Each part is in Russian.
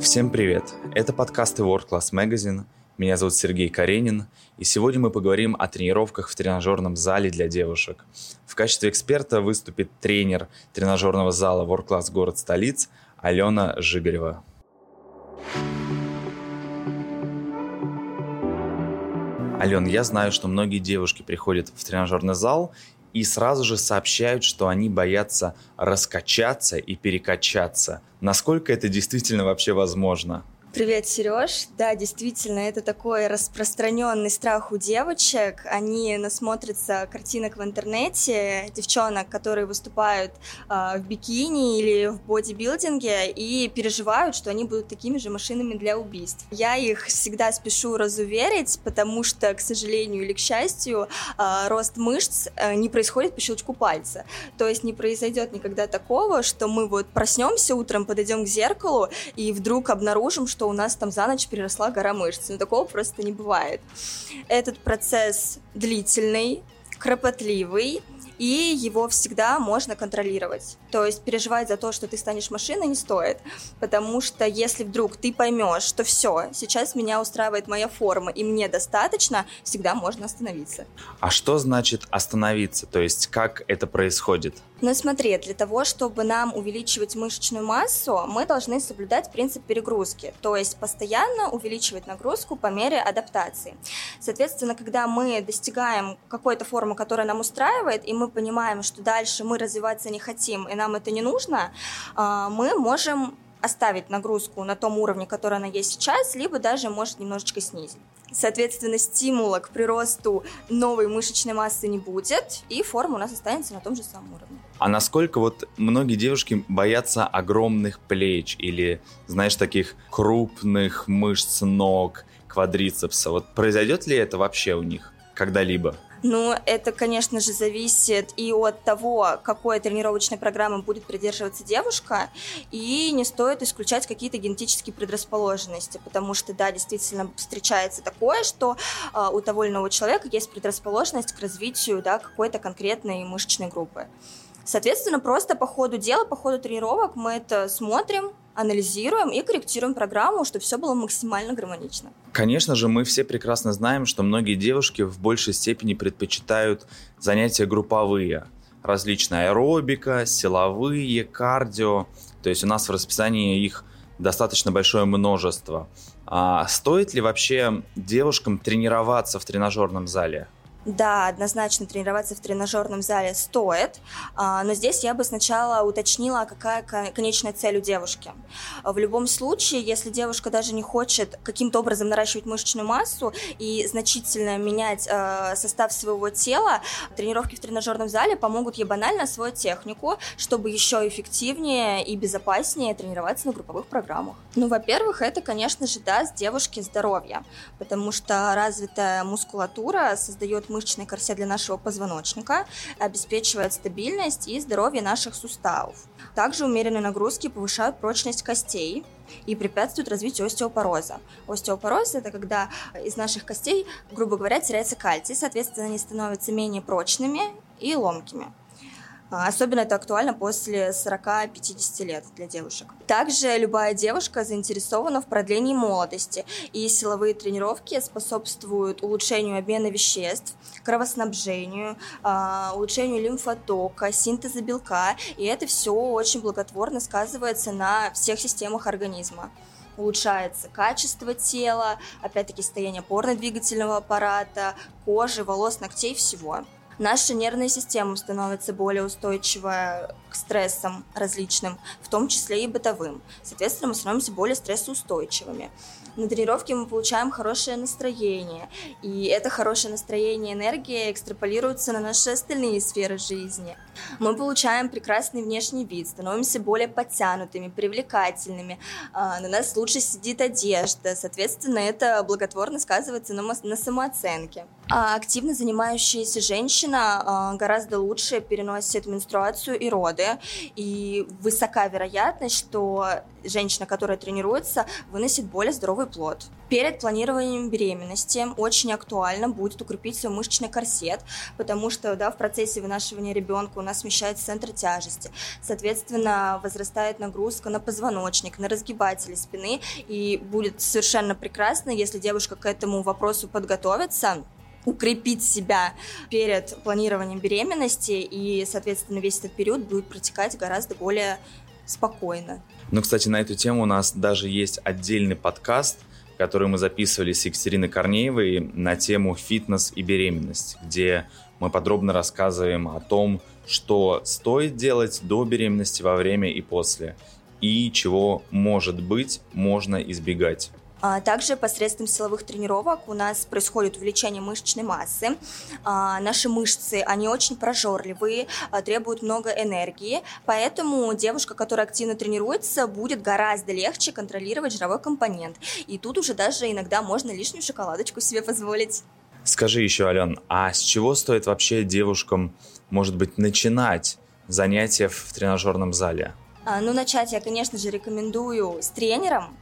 Всем привет! Это подкасты World Class Magazine. Меня зовут Сергей Каренин, и сегодня мы поговорим о тренировках в тренажерном зале для девушек. В качестве эксперта выступит тренер тренажерного зала World Class город столиц Алена Жигарева. Ален, я знаю, что многие девушки приходят в тренажерный зал и сразу же сообщают, что они боятся раскачаться и перекачаться. Насколько это действительно вообще возможно? Привет, Сереж. Да, действительно, это такой распространенный страх у девочек. Они насмотрятся картинок в интернете, девчонок, которые выступают э, в бикини или в бодибилдинге, и переживают, что они будут такими же машинами для убийств. Я их всегда спешу разуверить, потому что, к сожалению или к счастью, э, рост мышц э, не происходит по щелчку пальца. То есть не произойдет никогда такого, что мы вот проснемся утром, подойдем к зеркалу и вдруг обнаружим, что что у нас там за ночь переросла гора мышц. Но такого просто не бывает. Этот процесс длительный, кропотливый, и его всегда можно контролировать. То есть переживать за то, что ты станешь машиной, не стоит, потому что если вдруг ты поймешь, что все, сейчас меня устраивает моя форма и мне достаточно, всегда можно остановиться. А что значит остановиться? То есть как это происходит? Ну смотри, для того, чтобы нам увеличивать мышечную массу, мы должны соблюдать принцип перегрузки, то есть постоянно увеличивать нагрузку по мере адаптации. Соответственно, когда мы достигаем какой-то формы, которая нам устраивает, и мы понимаем, что дальше мы развиваться не хотим, и нам это не нужно, а, мы можем оставить нагрузку на том уровне, который она есть сейчас, либо даже может немножечко снизить. Соответственно, стимула к приросту новой мышечной массы не будет, и форма у нас останется на том же самом уровне. А насколько вот многие девушки боятся огромных плеч или, знаешь, таких крупных мышц ног, квадрицепса? Вот произойдет ли это вообще у них когда-либо? Ну, это, конечно же, зависит и от того, какой тренировочной программы будет придерживаться девушка, и не стоит исключать какие-то генетические предрасположенности, потому что, да, действительно встречается такое, что э, у того или иного человека есть предрасположенность к развитию, да, какой-то конкретной мышечной группы. Соответственно, просто по ходу дела, по ходу тренировок мы это смотрим, анализируем и корректируем программу, чтобы все было максимально гармонично. Конечно же, мы все прекрасно знаем, что многие девушки в большей степени предпочитают занятия групповые. Различная аэробика, силовые, кардио. То есть у нас в расписании их достаточно большое множество. А стоит ли вообще девушкам тренироваться в тренажерном зале? Да, однозначно тренироваться в тренажерном зале стоит, а, но здесь я бы сначала уточнила, какая конечная цель у девушки. В любом случае, если девушка даже не хочет каким-то образом наращивать мышечную массу и значительно менять а, состав своего тела, тренировки в тренажерном зале помогут ей банально освоить технику, чтобы еще эффективнее и безопаснее тренироваться на групповых программах. Ну, во-первых, это, конечно же, даст девушке здоровье, потому что развитая мускулатура создает мышечный корсет для нашего позвоночника, обеспечивает стабильность и здоровье наших суставов. Также умеренные нагрузки повышают прочность костей и препятствуют развитию остеопороза. Остеопороз – это когда из наших костей, грубо говоря, теряется кальций, соответственно, они становятся менее прочными и ломкими. А, особенно это актуально после 40-50 лет для девушек. Также любая девушка заинтересована в продлении молодости, и силовые тренировки способствуют улучшению обмена веществ, кровоснабжению, а, улучшению лимфотока, синтеза белка, и это все очень благотворно сказывается на всех системах организма улучшается качество тела, опять-таки состояние опорно-двигательного аппарата, кожи, волос, ногтей, всего наша нервная система становится более устойчивая к стрессам различным, в том числе и бытовым. Соответственно, мы становимся более стрессоустойчивыми. На тренировке мы получаем хорошее настроение, и это хорошее настроение и энергия экстраполируется на наши остальные сферы жизни. Мы получаем прекрасный внешний вид, становимся более подтянутыми, привлекательными, а, на нас лучше сидит одежда, соответственно, это благотворно сказывается на, самооценке. А активно занимающиеся женщины женщина гораздо лучше переносит менструацию и роды, и высока вероятность, что женщина, которая тренируется, выносит более здоровый плод. Перед планированием беременности очень актуально будет укрепить свой мышечный корсет, потому что да, в процессе вынашивания ребенка у нас смещается центр тяжести. Соответственно, возрастает нагрузка на позвоночник, на разгибатели спины, и будет совершенно прекрасно, если девушка к этому вопросу подготовится, укрепить себя перед планированием беременности, и, соответственно, весь этот период будет протекать гораздо более спокойно. Ну, кстати, на эту тему у нас даже есть отдельный подкаст, который мы записывали с Екатериной Корнеевой на тему фитнес и беременность, где мы подробно рассказываем о том, что стоит делать до беременности, во время и после, и чего, может быть, можно избегать. А, также посредством силовых тренировок у нас происходит увеличение мышечной массы. А, наши мышцы, они очень прожорливые, а, требуют много энергии, поэтому девушка, которая активно тренируется, будет гораздо легче контролировать жировой компонент. И тут уже даже иногда можно лишнюю шоколадочку себе позволить. Скажи еще, Ален, а с чего стоит вообще девушкам, может быть, начинать занятия в тренажерном зале? ну, начать я, конечно же, рекомендую с тренером,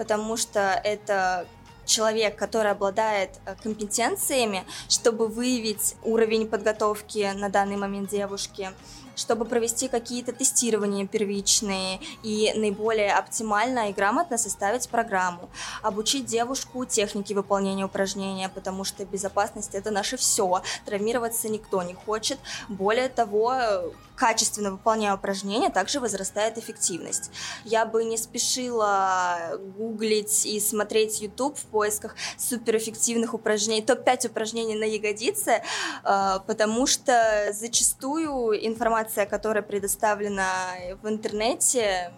потому что это человек, который обладает э, компетенциями, чтобы выявить уровень подготовки на данный момент девушки, чтобы провести какие-то тестирования первичные и наиболее оптимально и грамотно составить программу, обучить девушку технике выполнения упражнения, потому что безопасность это наше все, травмироваться никто не хочет. Более того, качественно выполняя упражнения, также возрастает эффективность. Я бы не спешила гуглить и смотреть YouTube в поисках суперэффективных упражнений, топ-5 упражнений на ягодицы, э, потому что зачастую информация, которая предоставлена в интернете,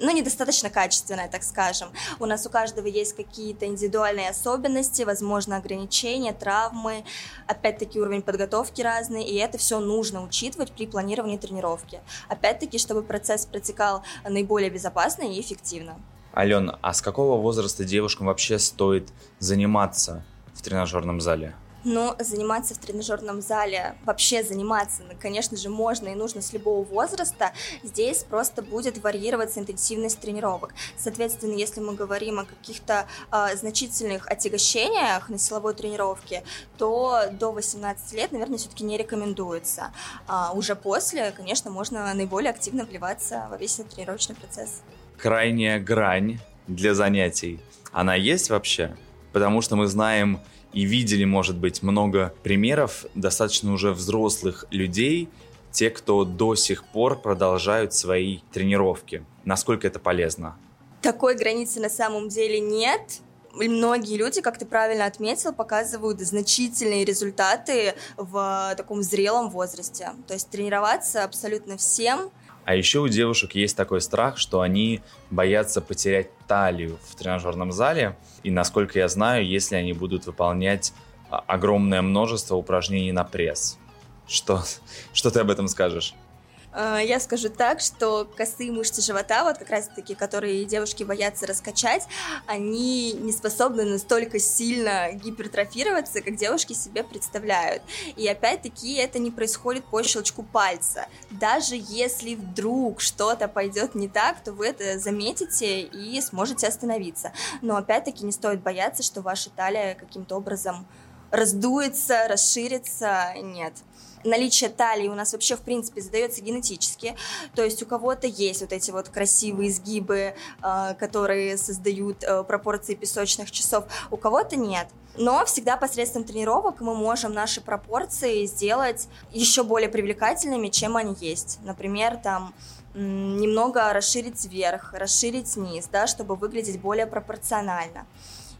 ну, недостаточно качественная, так скажем. У нас у каждого есть какие-то индивидуальные особенности, возможно, ограничения, травмы, опять-таки уровень подготовки разный, и это все нужно учитывать при планировании тренировки. Опять-таки, чтобы процесс протекал наиболее безопасно и эффективно. Ален, а с какого возраста девушкам вообще стоит заниматься в тренажерном зале? Но заниматься в тренажерном зале, вообще заниматься, ну, конечно же, можно и нужно с любого возраста. Здесь просто будет варьироваться интенсивность тренировок. Соответственно, если мы говорим о каких-то э, значительных отягощениях на силовой тренировке, то до 18 лет, наверное, все-таки не рекомендуется. А уже после, конечно, можно наиболее активно вливаться во весь этот тренировочный процесс. Крайняя грань для занятий, она есть вообще? Потому что мы знаем и видели, может быть, много примеров достаточно уже взрослых людей, те, кто до сих пор продолжают свои тренировки. Насколько это полезно? Такой границы на самом деле нет. Многие люди, как ты правильно отметил, показывают значительные результаты в таком зрелом возрасте. То есть тренироваться абсолютно всем а еще у девушек есть такой страх, что они боятся потерять талию в тренажерном зале. И насколько я знаю, если они будут выполнять а, огромное множество упражнений на пресс. Что, что ты об этом скажешь? Э, я скажу так, что косые мышцы живота, вот как раз-таки, которые девушки боятся раскачать, они не способны настолько сильно гипертрофироваться, как девушки себе представляют. И опять-таки это не происходит по щелчку пальца. Даже если вдруг что-то пойдет не так, то вы это заметите и сможете остановиться. Но опять-таки не стоит бояться, что ваша талия каким-то образом раздуется, расширится. Нет наличие талии у нас вообще, в принципе, задается генетически. То есть у кого-то есть вот эти вот красивые изгибы, э, которые создают э, пропорции песочных часов, у кого-то нет. Но всегда посредством тренировок мы можем наши пропорции сделать еще более привлекательными, чем они есть. Например, там немного расширить вверх, расширить низ, да, чтобы выглядеть более пропорционально.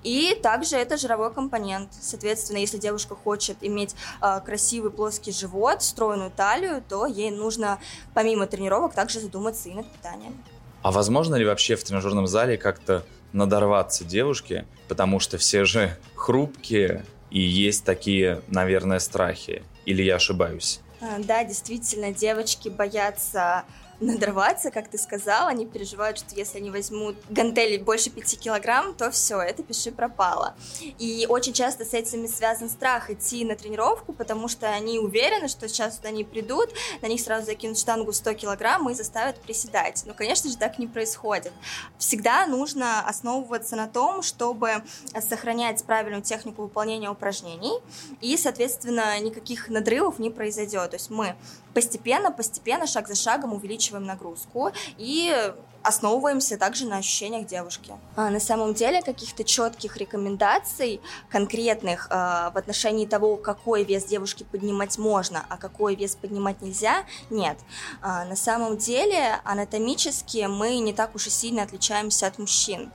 И также это жировой компонент. Соответственно, если девушка хочет иметь э, красивый плоский живот, стройную талию, то ей нужно помимо тренировок также задуматься и над питанием. А возможно ли вообще в тренажерном зале как-то надорваться девушке, потому что все же хрупкие и есть такие, наверное, страхи? Или я ошибаюсь? А, да, действительно, девочки боятся надорваться, как ты сказала, они переживают, что если они возьмут гантели больше 5 килограмм, то все, это пиши пропало. И очень часто с этим связан страх идти на тренировку, потому что они уверены, что сейчас они придут, на них сразу закинут штангу 100 килограмм и заставят приседать. Но, конечно же, так не происходит. Всегда нужно основываться на том, чтобы сохранять правильную технику выполнения упражнений, и, соответственно, никаких надрывов не произойдет. То есть мы постепенно, постепенно, шаг за шагом увеличиваем нагрузку и основываемся также на ощущениях девушки. А на самом деле каких-то четких рекомендаций конкретных э, в отношении того, какой вес девушки поднимать можно, а какой вес поднимать нельзя, нет. А на самом деле анатомически мы не так уж и сильно отличаемся от мужчин.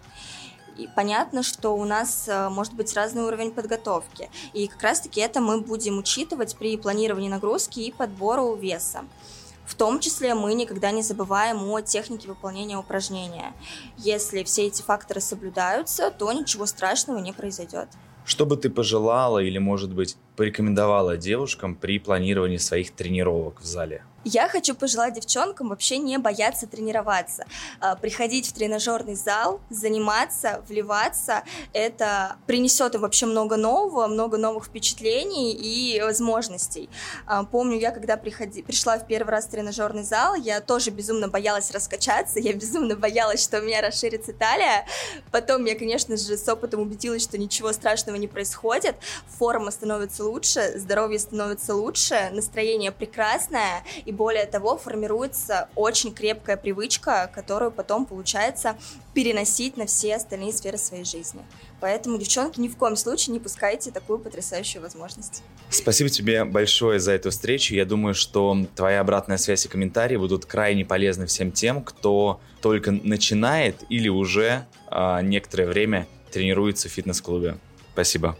И понятно, что у нас э, может быть разный уровень подготовки. И как раз-таки это мы будем учитывать при планировании нагрузки и подбору веса. В том числе мы никогда не забываем о технике выполнения упражнения. Если все эти факторы соблюдаются, то ничего страшного не произойдет. Что бы ты пожелала или, может быть, порекомендовала девушкам при планировании своих тренировок в зале? Я хочу пожелать девчонкам вообще не бояться тренироваться. А, приходить в тренажерный зал, заниматься, вливаться. Это принесет им вообще много нового, много новых впечатлений и возможностей. А, помню, я когда приходи, пришла в первый раз в тренажерный зал, я тоже безумно боялась раскачаться, я безумно боялась, что у меня расширится талия. Потом я, конечно же, с опытом убедилась, что ничего страшного не происходит. Форма становится лучше, здоровье становится лучше, настроение прекрасное, и более того, формируется очень крепкая привычка, которую потом получается переносить на все остальные сферы своей жизни. Поэтому, девчонки, ни в коем случае не пускайте такую потрясающую возможность. Спасибо тебе большое за эту встречу. Я думаю, что твоя обратная связь и комментарии будут крайне полезны всем тем, кто только начинает или уже а, некоторое время тренируется в фитнес-клубе. Спасибо.